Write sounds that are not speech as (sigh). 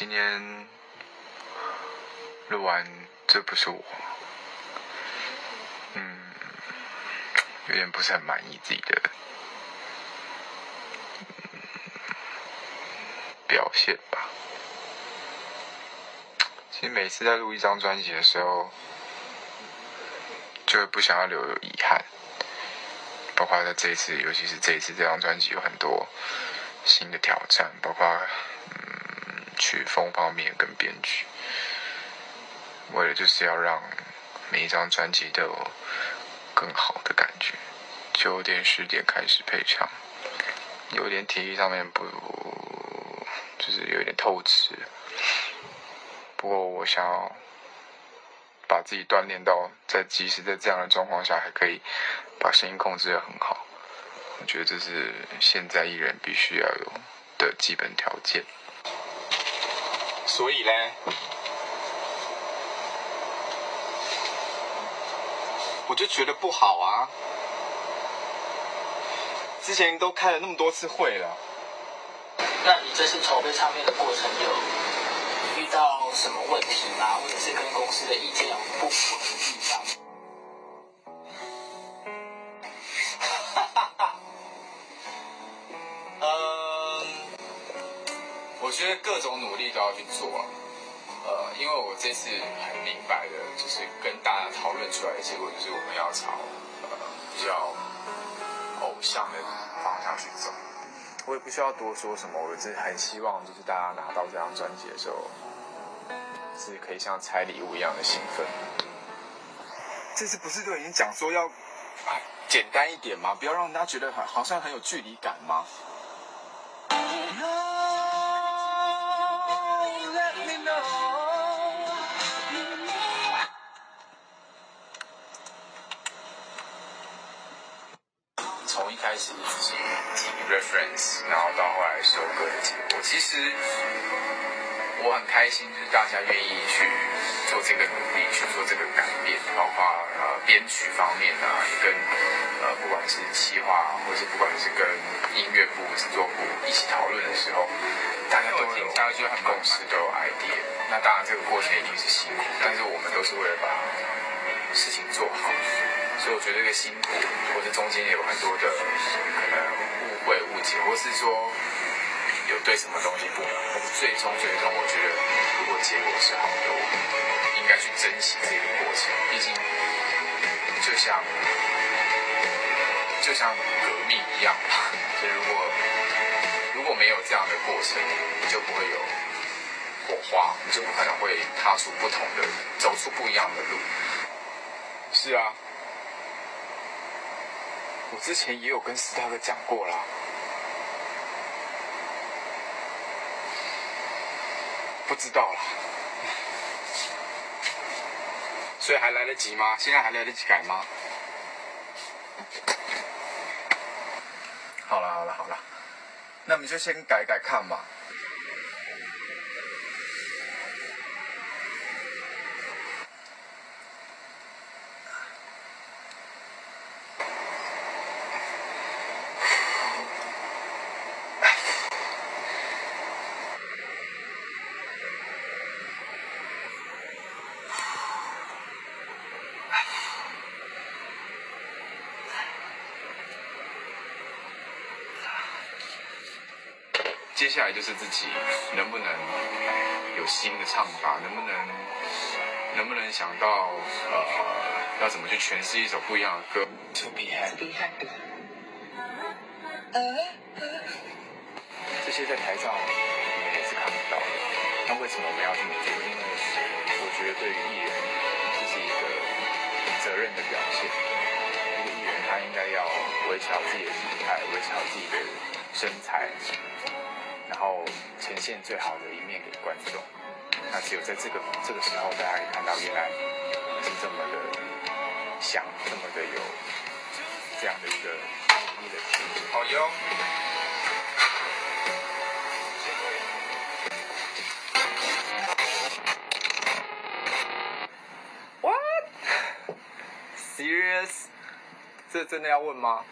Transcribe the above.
今天录完，这不是我，嗯，有点不是很满意自己的表现吧。其实每次在录一张专辑的时候，就会不想要留有遗憾。包括在这一次，尤其是这一次这张专辑有很多新的挑战，包括嗯曲风方面跟编曲，为了就是要让每一张专辑都有更好的感觉。九点十点开始配唱，有点体力上面不，就是有点透支。不过我想要把自己锻炼到，在即使在这样的状况下，还可以把声音控制得很好。我觉得这是现在艺人必须要有的基本条件。所以嘞，我就觉得不好啊。之前都开了那么多次会了，那你这次筹备唱片的过程有遇到什么问题吗？或者是跟公司的意见有不符我觉得各种努力都要去做。呃，因为我这次很明白的，就是跟大家讨论出来的结果，就是我们要朝呃比较偶像的方向去走。我也不需要多说什么，我只是很希望，就是大家拿到这张专辑的时候，是可以像拆礼物一样的兴奋。这次不是都已经讲说要简单一点吗？不要让人家觉得好像很有距离感吗？从一开始自己提 reference，然后到后来收歌的结果，其实我很开心，就是大家愿意去做这个努力，去做这个改变，包括呃编曲方面啊，也跟呃不管是企划，或是不管是跟音乐部、制作部一起讨论的时候，大家都有下来就很共识，都有 idea。那当然这个过程一定是辛苦，但是我们都是为了把事情做好。所以我觉得这个辛苦，或者中间有很多的可能误会、误解，或是说有对什么东西不满，最终最终，我觉得如果结果是好的，我们应该去珍惜这个过程。毕竟就像就像革命一样吧，就如果如果没有这样的过程，就不会有火花，你就不可能会踏出不同的、走出不一样的路。是啊。我之前也有跟斯大哥讲过啦，不知道啦，(laughs) 所以还来得及吗？现在还来得及改吗？好了好了好了，那我们就先改改看吧。接下来就是自己能不能有新的唱法，能不能能不能想到呃要怎么去诠释一首不一样的歌。To be happy，这些在台上你们也是看不到的。那为什么我们要这么做？因为我觉得对于艺人，这是一个责任的表现。一个艺人他应该要维持好自己的体态，维持好自己的身材。然后呈现最好的一面给观众，那只有在这个这个时候，大家可以看到原来是这么的想，这么的有这样的一个努力的心。好哟。What? (laughs) Serious? 这真的要问吗？